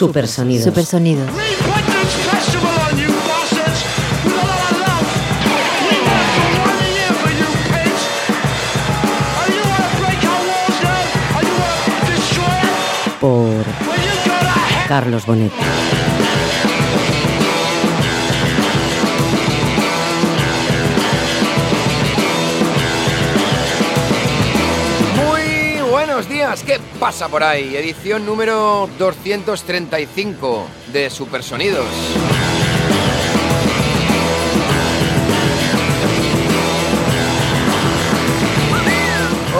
Supersonidos. Supersonidos. Por Carlos Bonet. Días, ¿qué pasa por ahí? Edición número 235 de Supersonidos.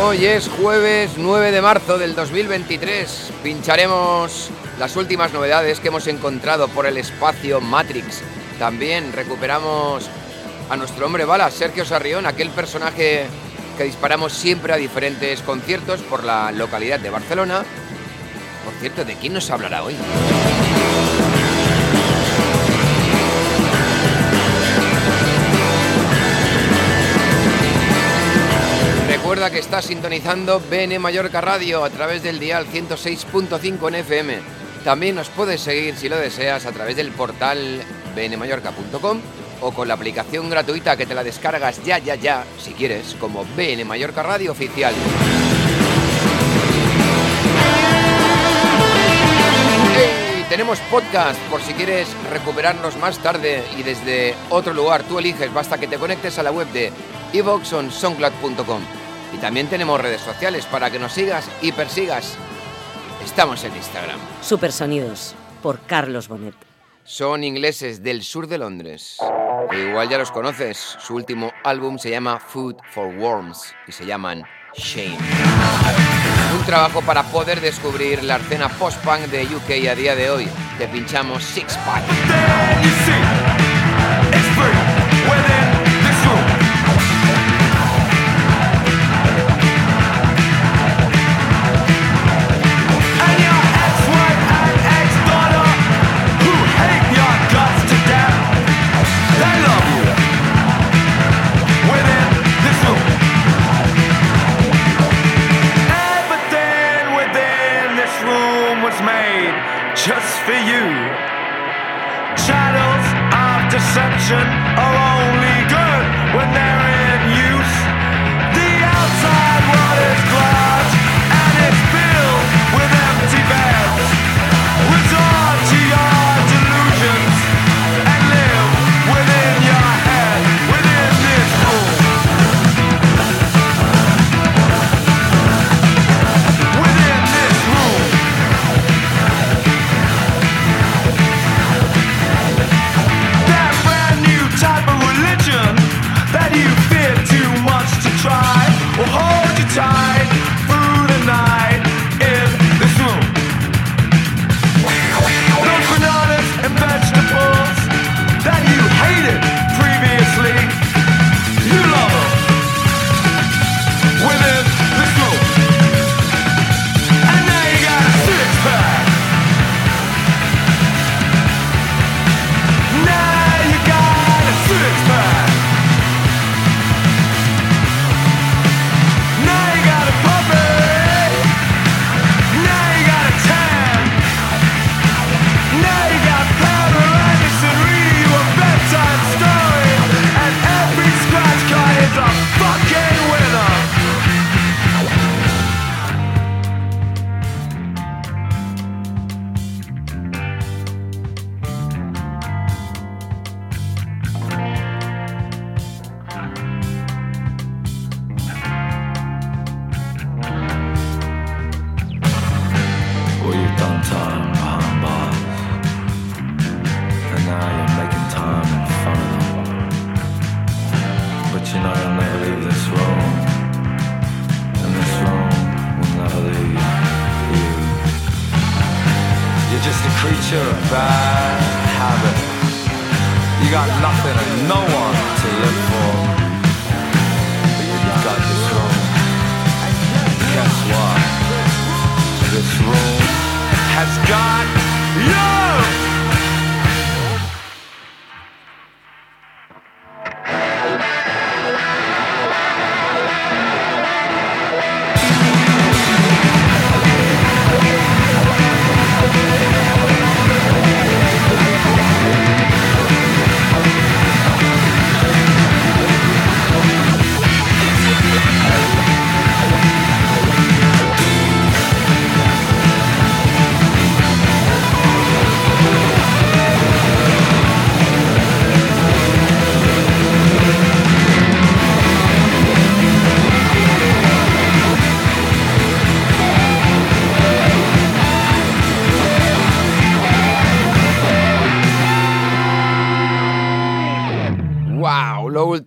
Hoy es jueves 9 de marzo del 2023. Pincharemos las últimas novedades que hemos encontrado por el espacio Matrix. También recuperamos a nuestro hombre bala, Sergio Sarrión, aquel personaje que disparamos siempre a diferentes conciertos por la localidad de Barcelona. Por cierto, ¿de quién nos hablará hoy? Recuerda que estás sintonizando BN Mallorca Radio a través del dial 106.5 en FM. También nos puedes seguir si lo deseas a través del portal bnmallorca.com o con la aplicación gratuita que te la descargas ya, ya, ya, si quieres, como BN Mallorca Radio Oficial. ¡Ey! Tenemos podcast por si quieres recuperarnos más tarde y desde otro lugar. Tú eliges, basta que te conectes a la web de evoxonsoundcloud.com. Y también tenemos redes sociales para que nos sigas y persigas. Estamos en Instagram. Supersonidos. Por Carlos Bonet. Son ingleses del sur de Londres. E igual ya los conoces. Su último álbum se llama Food for Worms y se llaman Shame. Un trabajo para poder descubrir la escena post-punk de UK a día de hoy. Te pinchamos Six Pack. Just for you. Channels of deception are only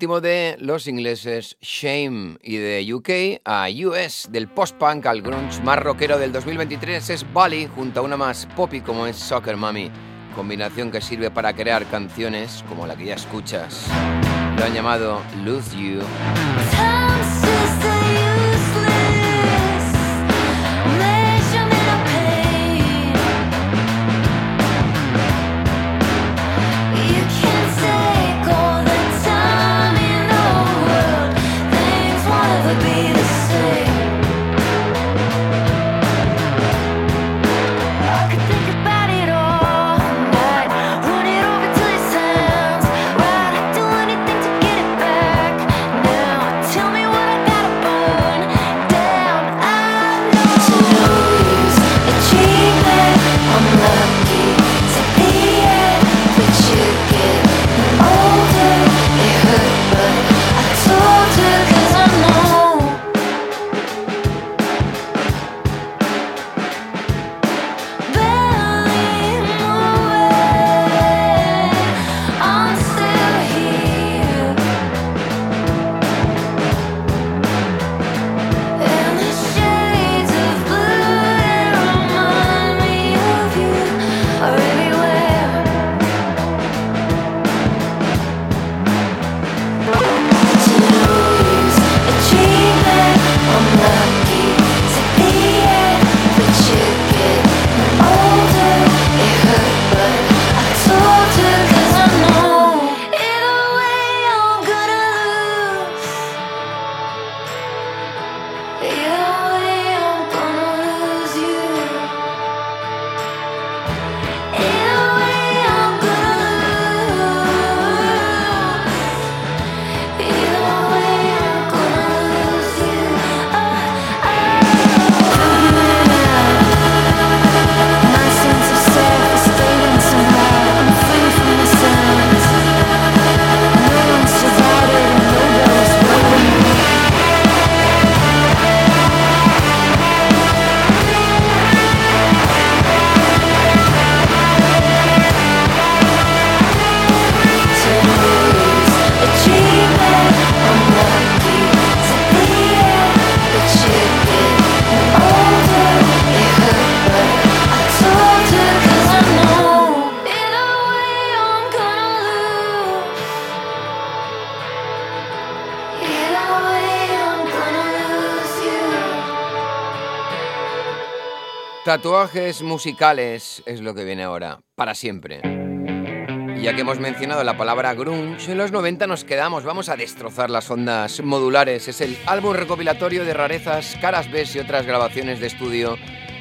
último de los ingleses Shame y de UK a US, del post-punk al grunge más rockero del 2023 es Bali junto a una más poppy como es Soccer Mommy, combinación que sirve para crear canciones como la que ya escuchas. Lo han llamado Lose You. Tatuajes musicales es lo que viene ahora, para siempre. Ya que hemos mencionado la palabra grunge, en los 90 nos quedamos, vamos a destrozar las ondas modulares. Es el álbum recopilatorio de rarezas, caras B y otras grabaciones de estudio,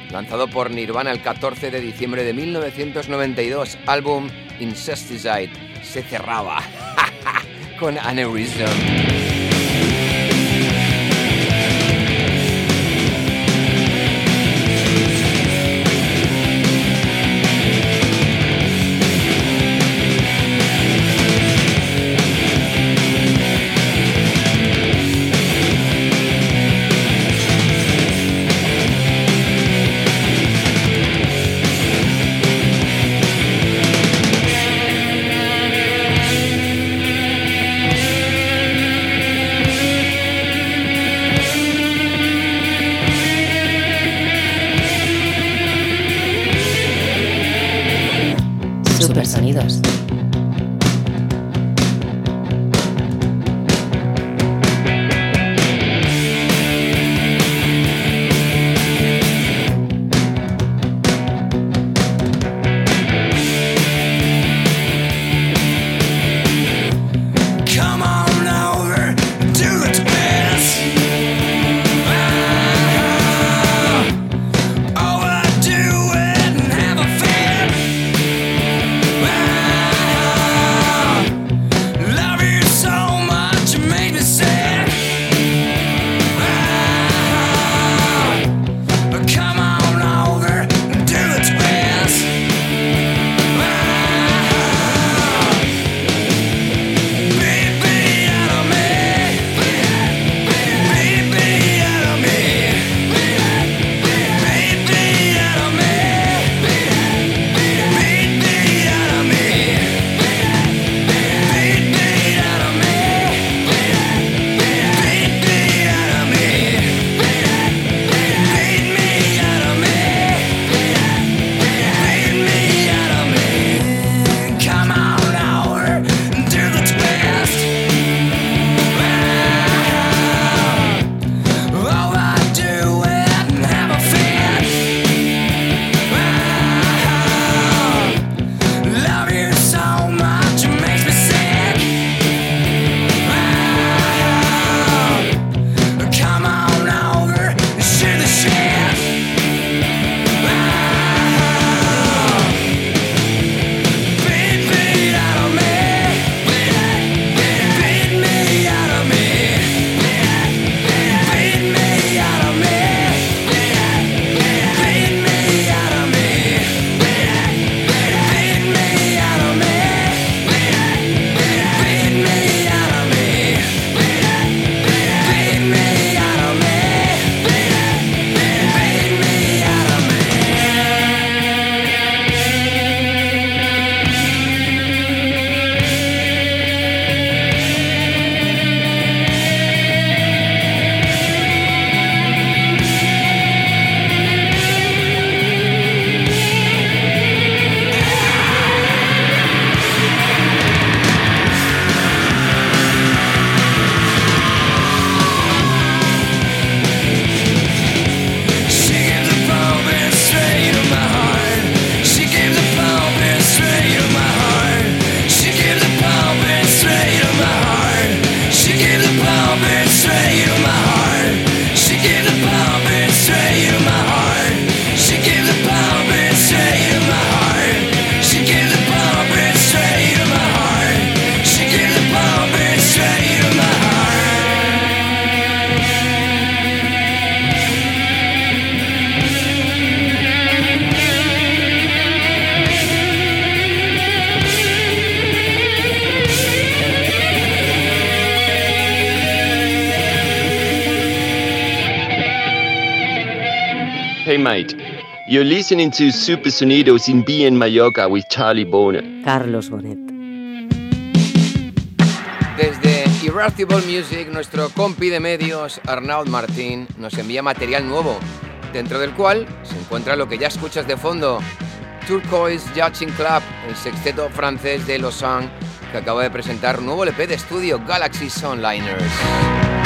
lanzado por Nirvana el 14 de diciembre de 1992, álbum Incesticide. Se cerraba con Aneurysm. Hey mate, you're listening to Super Sonidos in B in Mallorca with Charlie Boner. Carlos Bonet. Desde Irascible Music, nuestro compi de medios, Arnaud Martín, nos envía material nuevo, dentro del cual se encuentra lo que ya escuchas de fondo, Turquoise Judging Club, el sexteto francés de Lausanne, que acaba de presentar un nuevo LP de estudio, Galaxy Sunliners.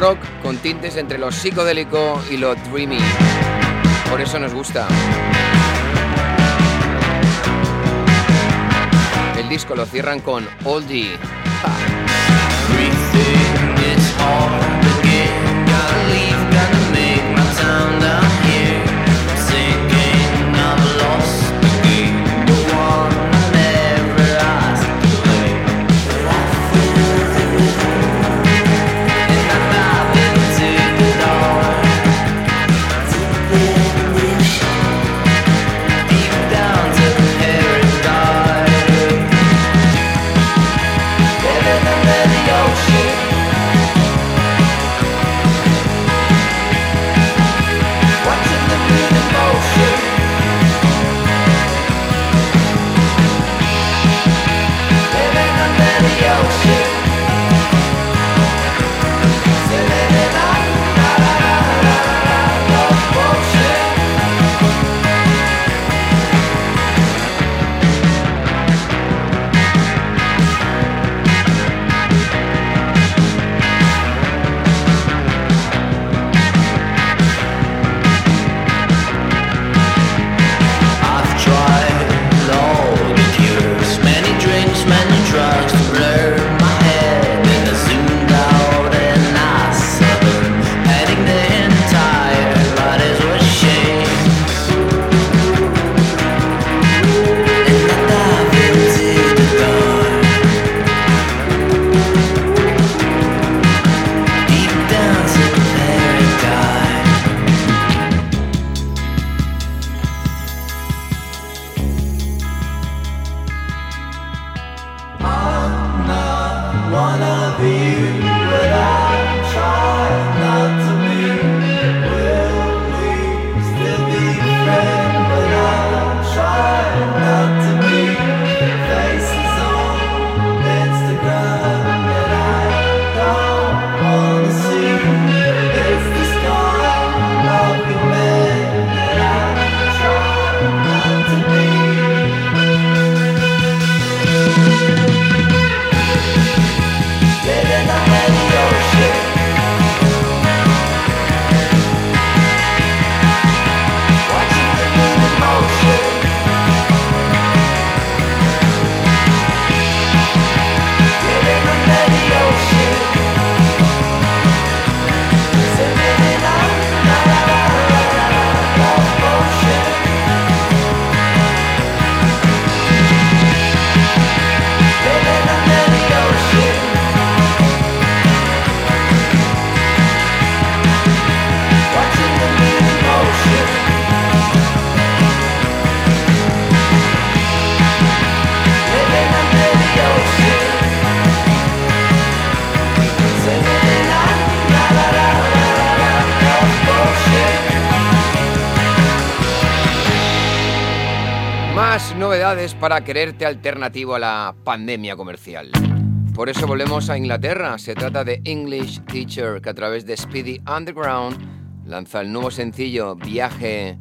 Rock con tintes entre lo psicodélico y lo dreamy. Por eso nos gusta. El disco lo cierran con Oldie. Más novedades para quererte alternativo a la pandemia comercial. Por eso volvemos a Inglaterra. Se trata de English Teacher, que a través de Speedy Underground lanza el nuevo sencillo Viaje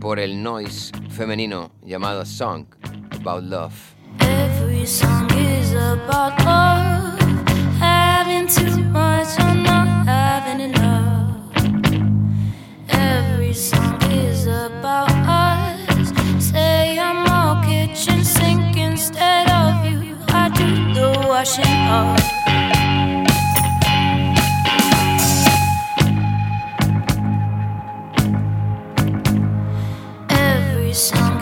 por el noise femenino llamado Song About Love. Every song is about love, having too much or not having enough. Every song washing up. Every song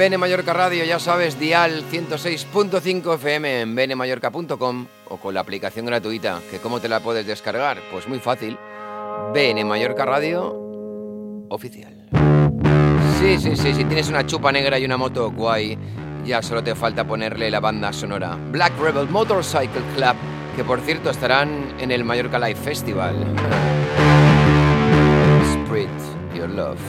Bene Mallorca Radio, ya sabes, dial 106.5 FM en benemallorca.com o con la aplicación gratuita, que cómo te la puedes descargar, pues muy fácil. Bene Mallorca Radio oficial. Sí, sí, sí, si tienes una chupa negra y una moto guay, ya solo te falta ponerle la banda sonora Black Rebel Motorcycle Club, que por cierto estarán en el Mallorca Live Festival. Spread your love.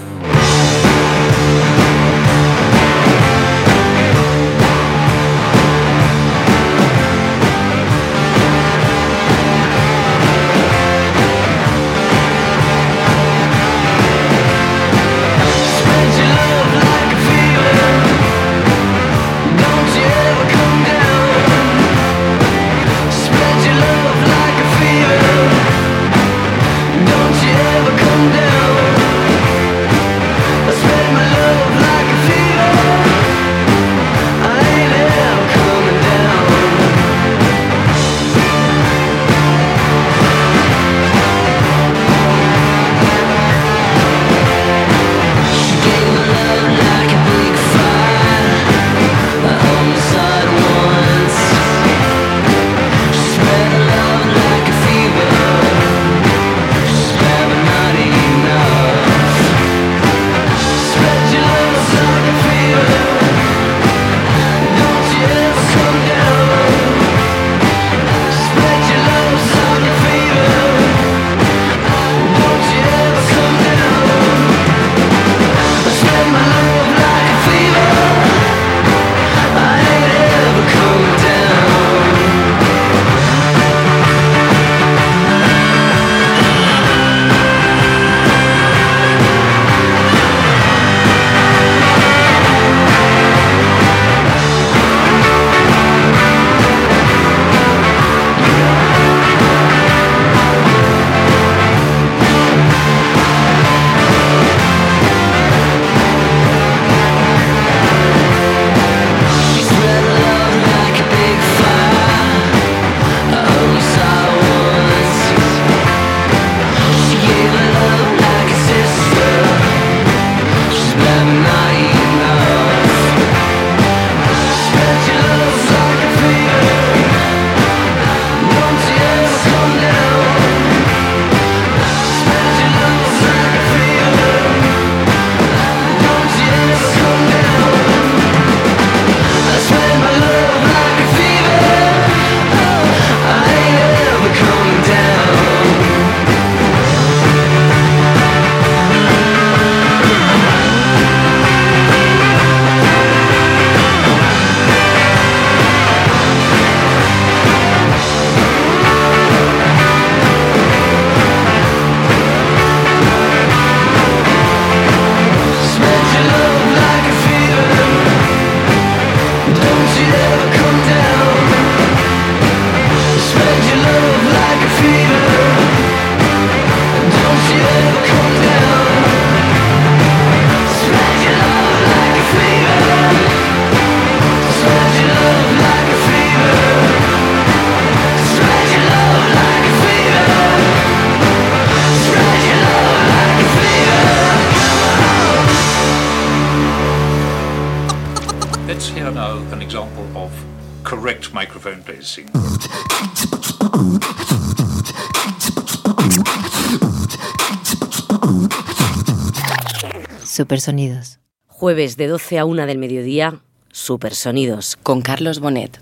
Supersonidos. Jueves de 12 a 1 del mediodía, Supersonidos. Con Carlos Bonet.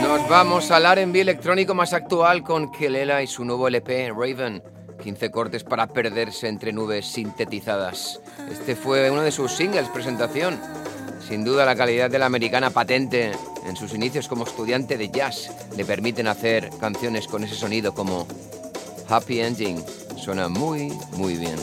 Nos vamos al R&B electrónico más actual con Kelela y su nuevo LP Raven. 15 cortes para perderse entre nubes sintetizadas. Este fue uno de sus singles presentación. Sin duda la calidad de la americana patente en sus inicios como estudiante de jazz le permiten hacer canciones con ese sonido como Happy Ending. Suena muy, muy bien.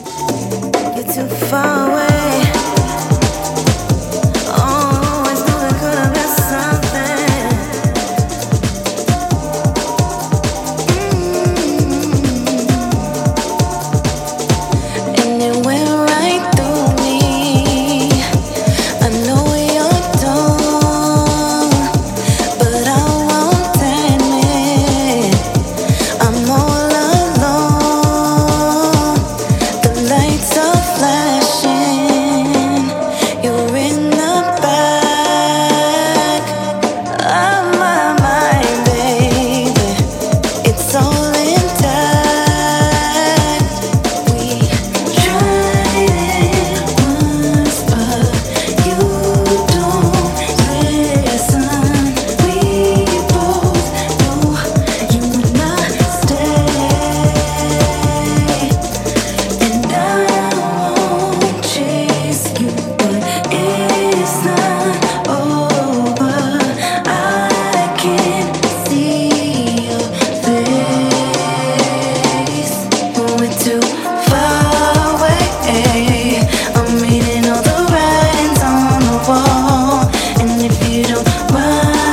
love.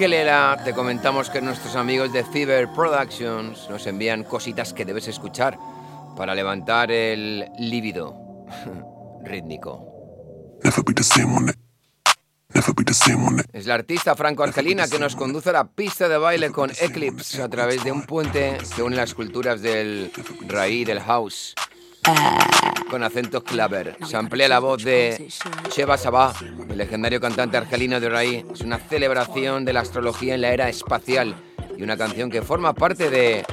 Kelela te comentamos que nuestros amigos de Fever Productions nos envían cositas que debes escuchar para levantar el líbido rítmico. Es la artista franco-argelina que nos conduce a la pista de baile con Eclipse a través de un puente que une las culturas del raíz del house. Con acento claver. Se amplía la voz de Sheba Sabah, el legendario cantante argelino de raíz. Es una celebración de la astrología en la era espacial y una canción que forma parte de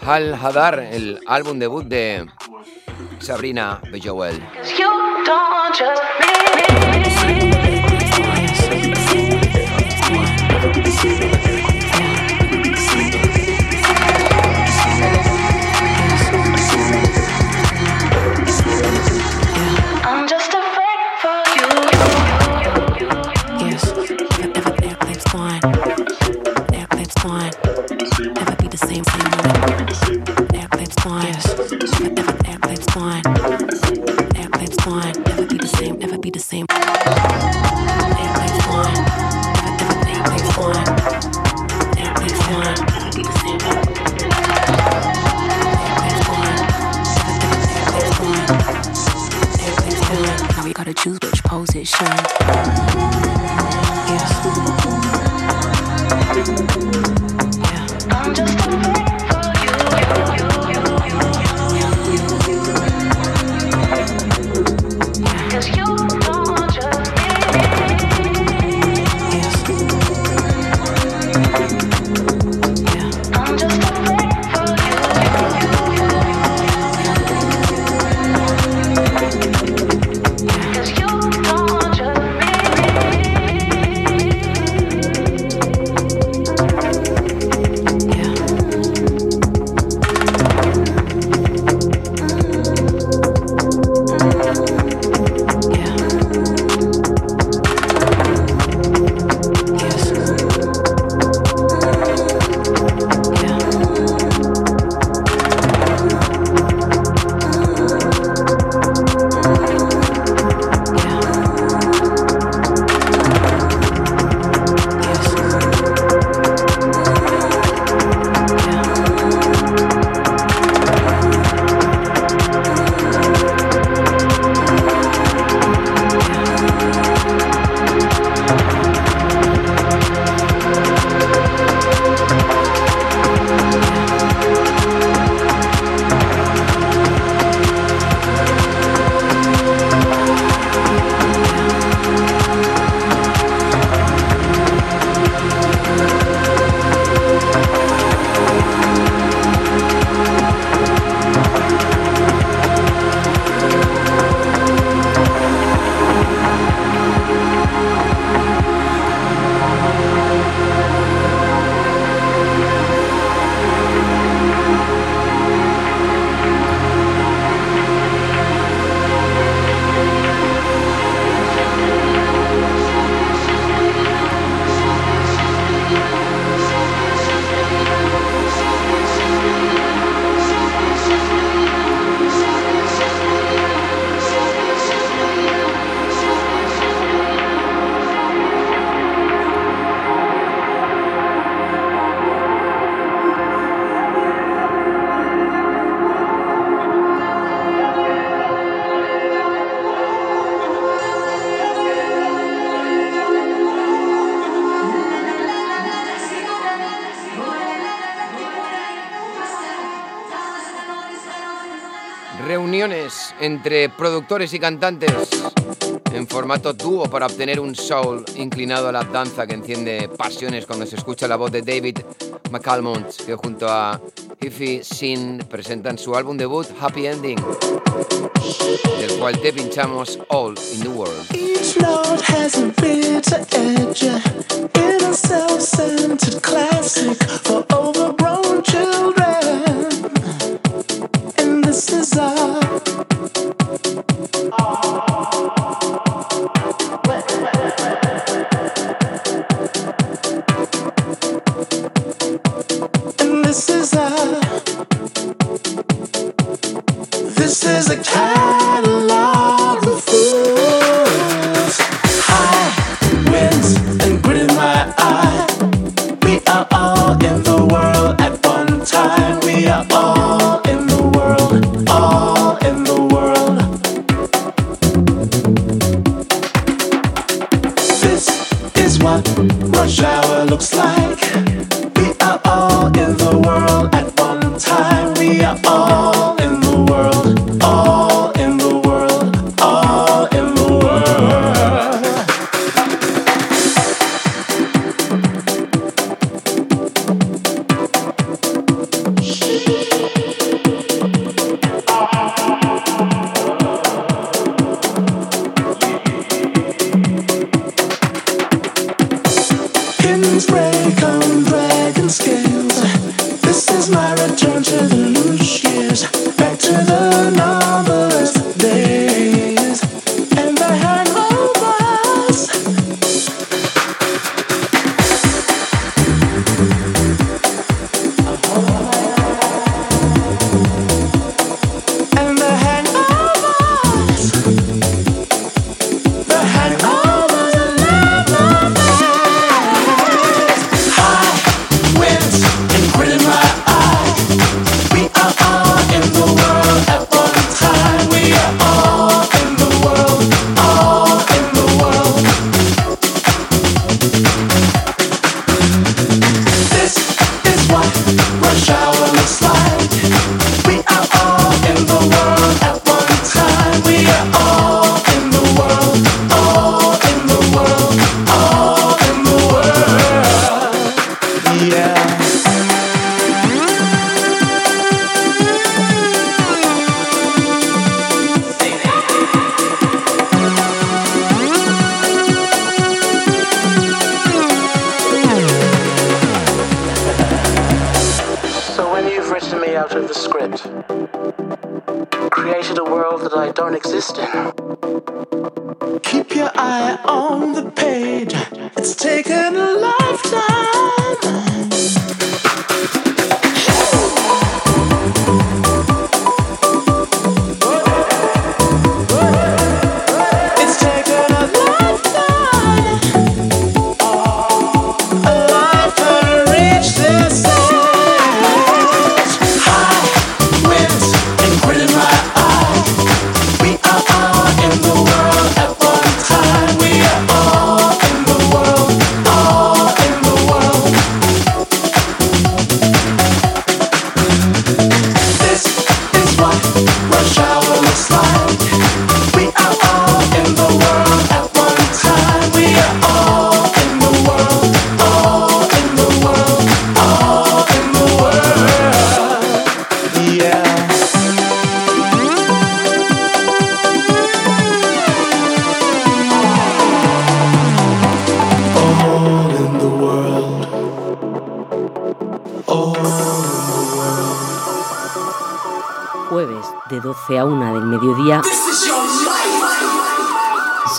Hal Hadar, el álbum debut de Sabrina Bejowel. entre productores y cantantes en formato dúo para obtener un soul inclinado a la danza que enciende pasiones cuando se escucha la voz de David McAlmont, que junto a Ify Sin presentan su álbum debut Happy Ending, del cual te pinchamos All in the World. Each has a edge in a self-centered classic for overgrown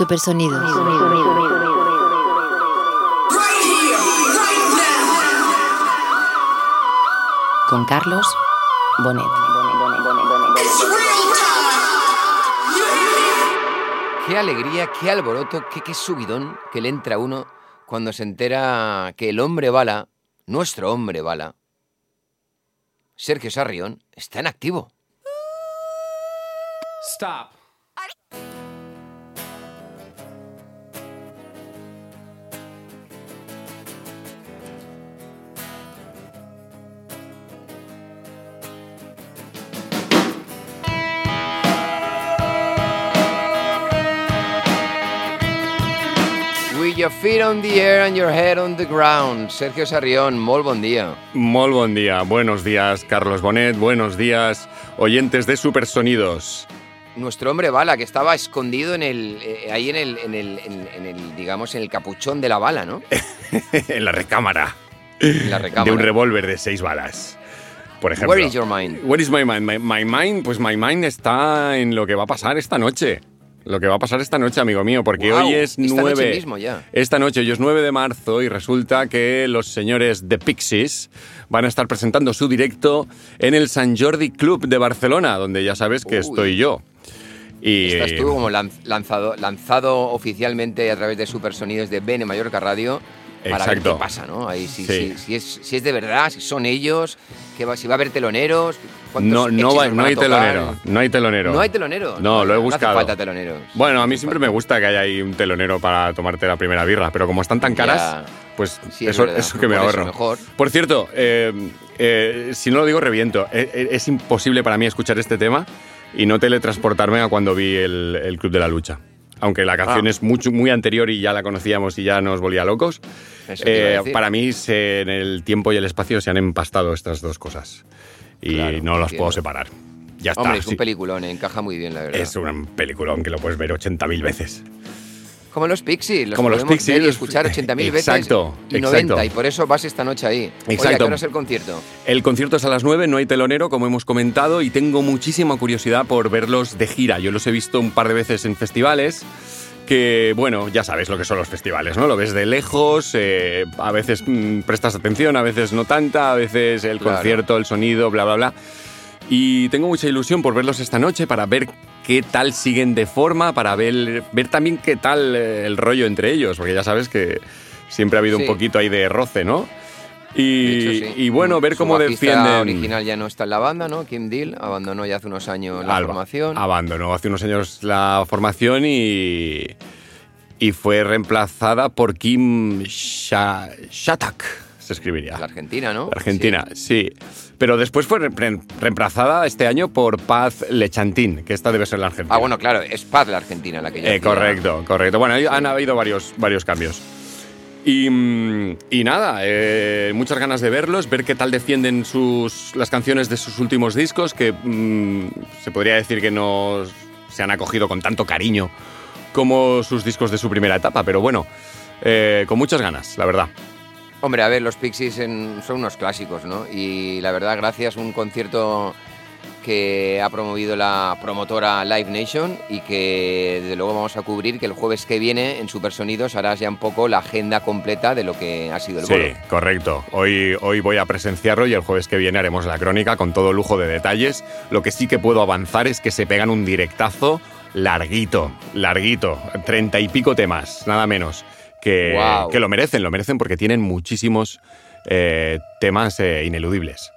Supersonidos. Con Carlos Bonet. Qué alegría, qué alboroto, qué, qué subidón que le entra a uno cuando se entera que el hombre bala, nuestro hombre bala, Sergio Sarrión, está en activo. Stop. Your feet on the air and your head on the ground. Sergio Sarrión, molt bon dia. Muy buen día, buenos días Carlos Bonet, buenos días oyentes de Supersonidos. Nuestro hombre bala, que estaba escondido en el, eh, ahí en el, en el, en- en el, digamos, en el capuchón de la bala, ¿no? en la recámara. En la recámara. De un revólver de seis balas. Por ejemplo. Where is your mind? Where is my mind? My, my mind, pues my mind está en lo que va a pasar esta noche. Lo que va a pasar esta noche, amigo mío, porque hoy es esta noche 9. mismo ya. Esta noche, hoy es 9 de marzo y resulta que los señores de Pixies van a estar presentando su directo en el San Jordi Club de Barcelona, donde ya sabes que Uy. estoy yo. Y Estás tú como lan- lanzado, lanzado oficialmente a través de Supersonidos de Bene Mallorca Radio para ver Exacto. qué pasa, ¿no? Ahí si, Sí. si- si es, si es de verdad, si son ellos, que va, si va a haber teloneros, no, no, va- no hay telonero. No hay telonero. No hay telonero. No, lo he No buscado. hace falta teloneros. Bueno, a mí siempre me gusta que haya ahí un telonero para tomarte la primera birra, pero como están tan caras, Ya. pues Sí, es eso, eso que me Por eso ahorro. mejor. Por cierto, eh, eh, si no lo digo, reviento. Eh, Es, imposible para mí escuchar este tema y no teletransportarme a cuando vi el, el Club de la Lucha. Aunque la canción Ah. es mucho, muy anterior y ya la conocíamos y ya nos volvía locos, eh, para mí se- en el tiempo y el espacio se han empastado estas dos cosas. Y Claro, no las entiendo. puedo separar. Ya está. Hombre, es un sí. peliculón, encaja muy bien, la verdad. Es un peliculón que lo puedes ver 80.000 veces. Como los Pixies, los Como los Pixies, y escuchar 80.000 veces Exacto, y exacto. 90, y por eso vas esta noche ahí. Oye, ¿a qué Exacto. hora es el concierto? El concierto es a las 9, no hay telonero, como hemos comentado, y tengo muchísima curiosidad por verlos de gira. Yo los he visto un par de veces en festivales. Que, bueno, ya sabes lo que son los festivales, ¿no? Lo ves de lejos, eh, a veces mm, prestas atención, a veces no tanta, a veces el Claro. concierto, el sonido, bla, bla, bla. Y tengo mucha ilusión por verlos esta noche, para ver qué tal siguen de forma, para ver, ver también qué tal eh, el rollo entre ellos, porque ya sabes que siempre ha habido Sí. un poquito ahí de roce, ¿no? Y, hecho, sí. y bueno, ver Su cómo defienden. original ya no está en la banda, ¿no? Kim Deal abandonó ya hace unos años la Alba. formación. Abandonó hace unos años la formación y, y fue reemplazada por Kim Sha- Shatak, se escribiría. La Argentina, ¿no? Argentina, sí. Pero después fue re- re- reemplazada este año por Paz Lechantín, que esta debe ser la Argentina. Ah, bueno, claro, es Paz la Argentina la que ya Eh, correcto, correcto. Bueno, han habido varios, varios cambios. Y, mm, y nada, eh, muchas ganas de verlos, ver qué tal defienden sus, las canciones de sus últimos discos, que mm, se podría decir que no se han acogido con tanto cariño como sus discos de su primera etapa, pero bueno, eh, con muchas ganas, la verdad. Hombre, a ver, los Pixies en- son unos clásicos, ¿no? Y la verdad, gracias a un concierto que ha promovido la promotora Live Nation y que desde luego vamos a cubrir que el jueves que viene en Supersonidos harás ya un poco la agenda completa de lo que ha sido el Sí, bolo. correcto. Hoy, hoy voy a presenciarlo y el jueves que viene haremos la crónica con todo lujo de detalles. Lo que sí que puedo avanzar es que se pegan un directazo larguito, larguito, treinta y pico temas, nada menos. Que, lo merecen, lo merecen porque tienen muchísimos eh, temas eh, ineludibles.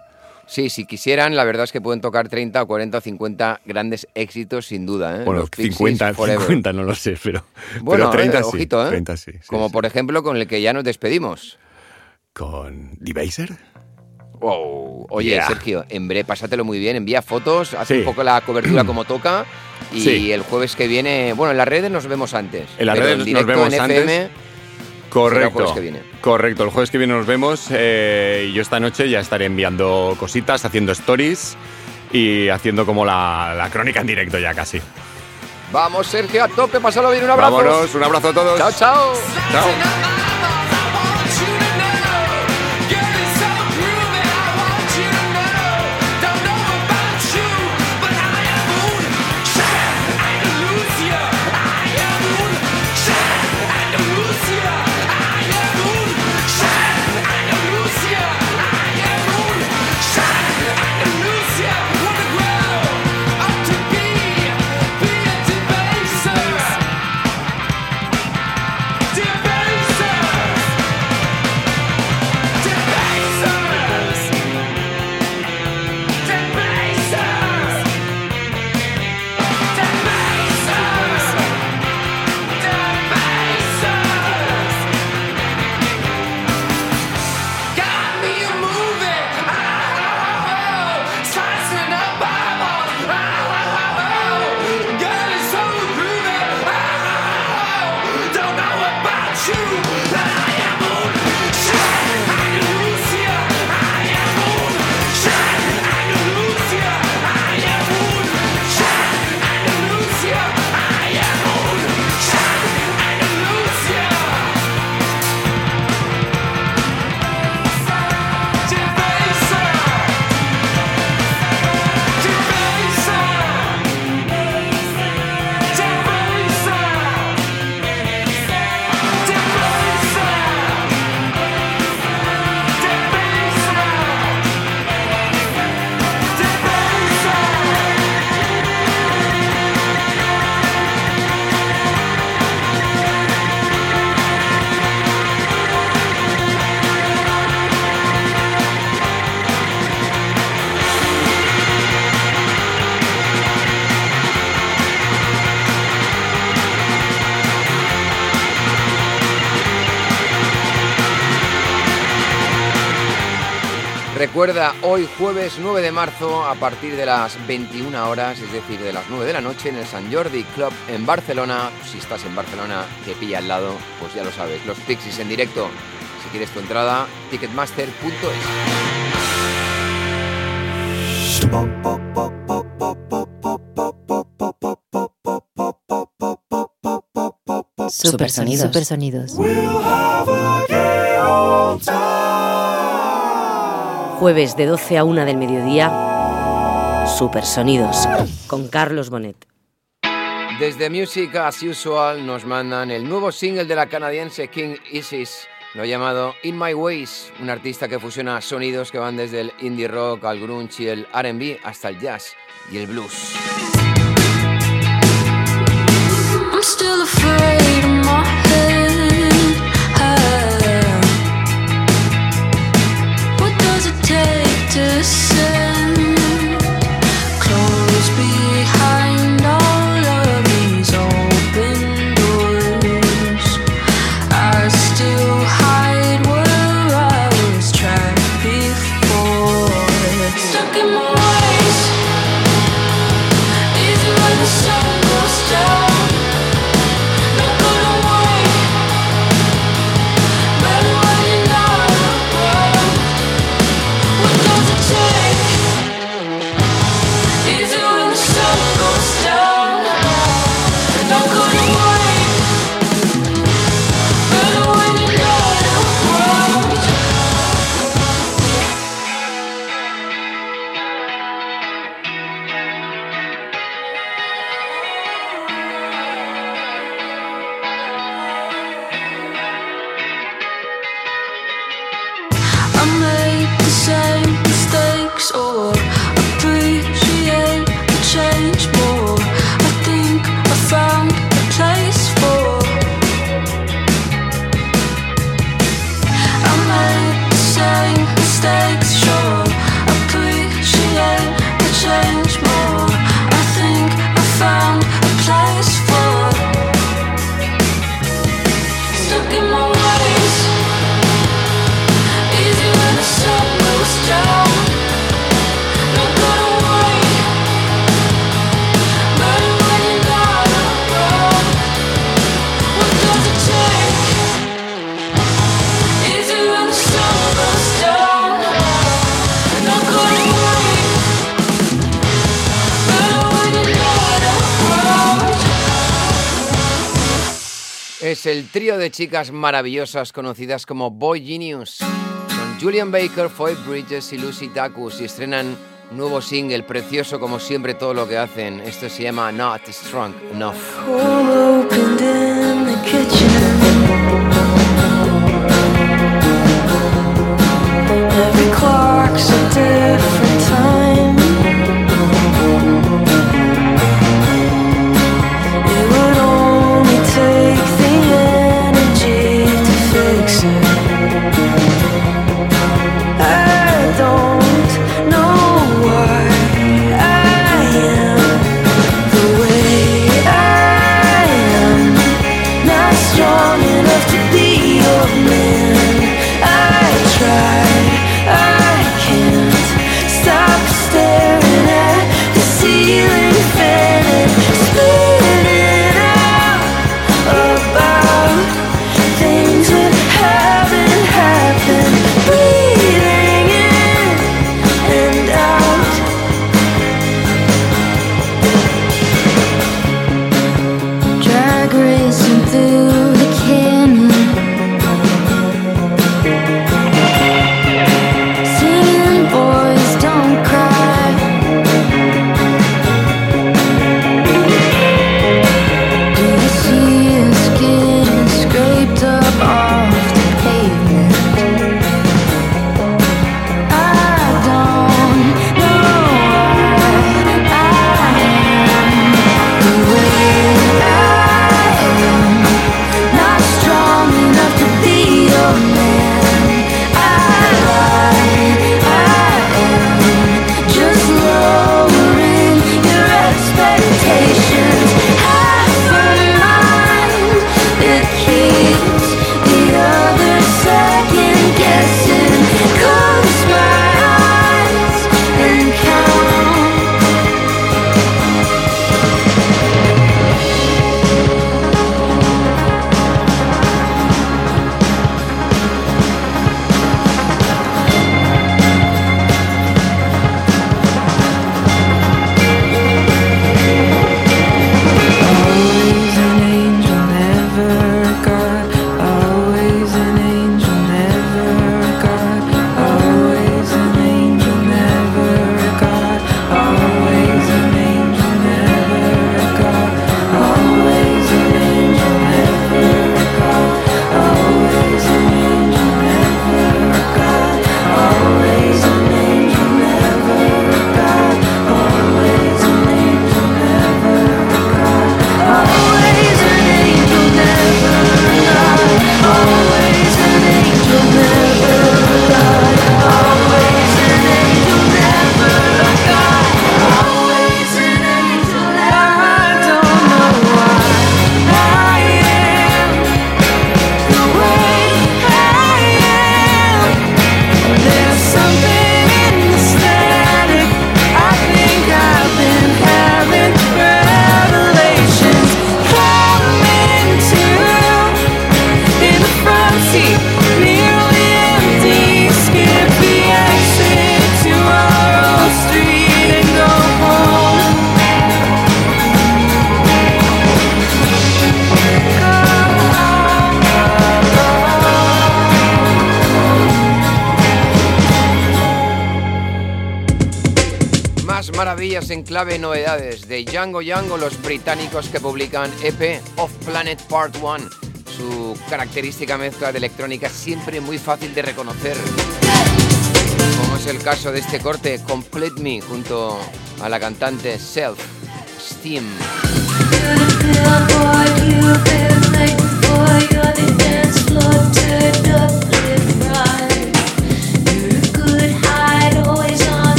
Sí, si quisieran, la verdad es que pueden tocar 30 o 40 o 50 grandes éxitos sin duda. ¿eh? Bueno, Los Pixies 50, forever. 50 no lo sé, pero, Bueno, pero 30 eh, sí. ojito, ¿eh? 30 sí, sí, Como por ejemplo con el que ya nos despedimos. ¿Con Debaser? Wow. Oye, Yeah. Sergio, en breve, pásatelo muy bien, envía fotos, haz un poco la cobertura como toca y el jueves que viene, bueno, en las redes nos vemos antes. En las redes nos directo vemos en antes. Será el Correcto. jueves que viene. Correcto, el jueves que viene nos vemos eh, y yo esta noche ya estaré enviando cositas, haciendo stories y haciendo como la, la crónica en directo ya casi. Vamos, Sergio, a tope, pásalo bien, un abrazo. Vámonos, un abrazo a todos. Chao, chao. Chao. Recuerda, hoy jueves 9 de marzo, a partir de las 21 horas, es decir, de las 9 de la noche, en el San Jordi Club en Barcelona. Si estás en Barcelona, te pilla al lado, pues ya lo sabes. Los Pixies en directo. Si quieres tu entrada, ticketmaster.es. Supersonidos. Supersonidos. Jueves de 12 a 1 del mediodía, Supersonidos, con Carlos Bonet. Desde Music As Usual nos mandan el nuevo single de la canadiense King Isis, lo llamado In My Ways, un artista que fusiona sonidos que van desde el indie rock al grunge y el R&B hasta el jazz y el blues. I'm still afraid of my chicas maravillosas conocidas como Boy Genius. Son Julian Baker, Foy Bridges y Lucy Dacus y estrenan nuevo single precioso como siempre todo lo que hacen. Esto se llama Not Strong Enough. novedades de Django Django, los británicos que publican EP Off Planet Part 1, su característica mezcla de electrónica siempre muy fácil de reconocer. Como es el caso de este corte, Complete Me, junto a la cantante Self Steam.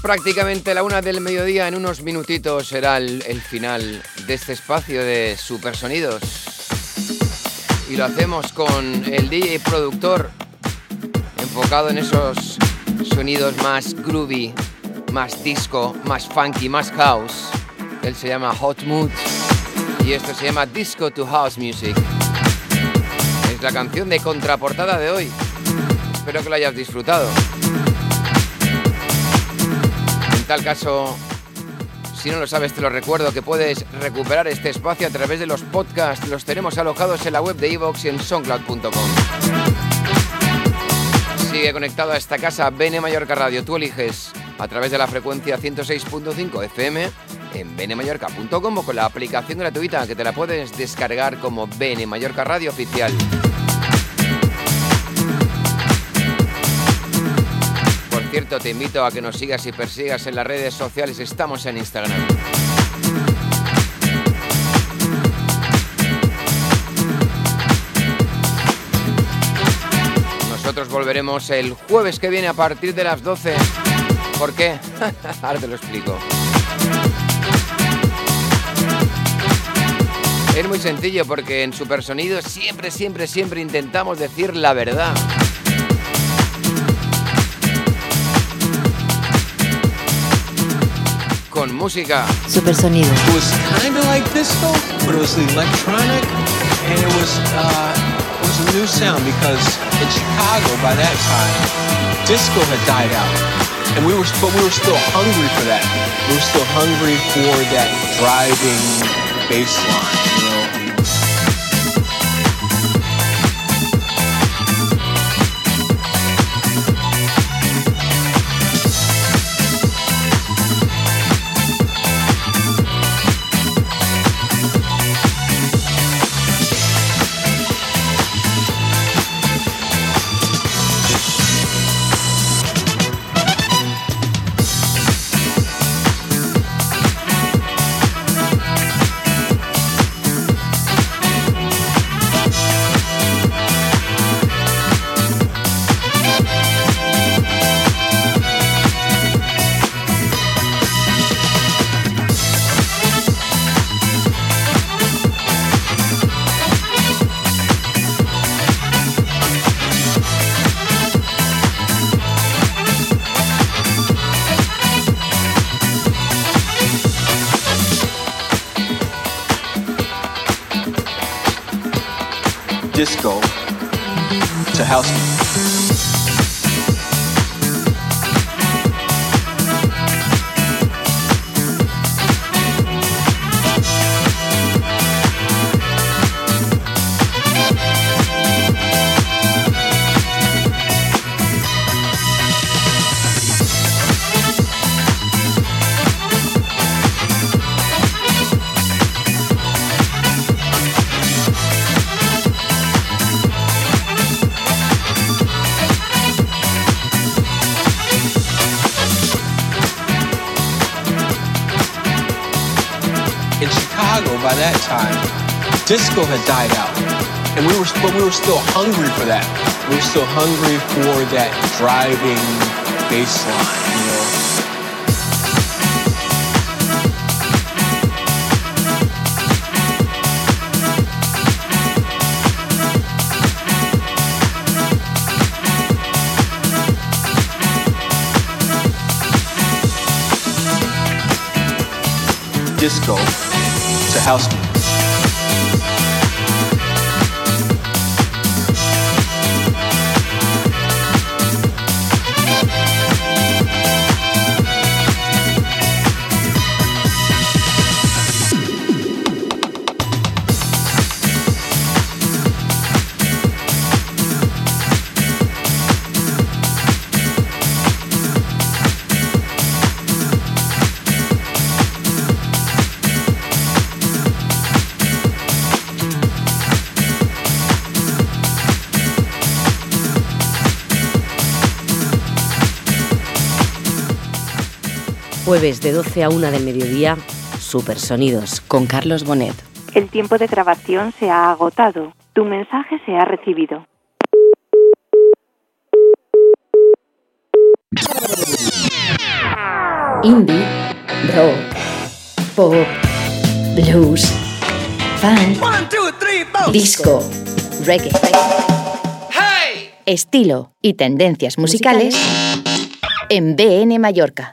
Prácticamente la una del mediodía. En unos minutitos será el, el final de este espacio de Supersonidos. Y lo hacemos con el DJ productor enfocado en esos sonidos más groovy, más disco, más funky, más house. Él se llama Hot Mood y esto se llama Disco to House Music. Es la canción de contraportada de hoy. Espero que lo hayas disfrutado. Tal caso, si no lo sabes, te lo recuerdo que puedes recuperar este espacio a través de los podcasts. Los tenemos alojados en la web de Evox y en soundcloud.com. Sigue conectado a esta casa Bene Mallorca Radio. Tú eliges a través de la frecuencia 106.5 FM en benemallorca.com o con la aplicación gratuita que te la puedes descargar como Bene Mallorca Radio Oficial. Cierto, te invito a que nos sigas y persigas en las redes sociales. Estamos en Instagram. Nosotros volveremos el jueves que viene a partir de las 12. ¿Por qué? Ahora te lo explico. Es muy sencillo porque en Supersonido siempre, siempre, siempre intentamos decir la verdad. Con música. Supersonido. It was kind of like disco, but it was electronic, and it was uh, it was a new sound because in Chicago by that time, disco had died out, and we were but we were still hungry for that. We were still hungry for that driving bass line, Chicago by that time, disco had died out, and we were but we were still hungry for that. We were still hungry for that driving bass line, you know. Disco house Jueves de 12 a 1 del mediodía, Supersonidos. Con Carlos Bonet. El tiempo de grabación se ha agotado. Tu mensaje se ha recibido. Indie, rock, pop, blues, funk, disco, reggae. Estilo y tendencias musicales en BN Mallorca.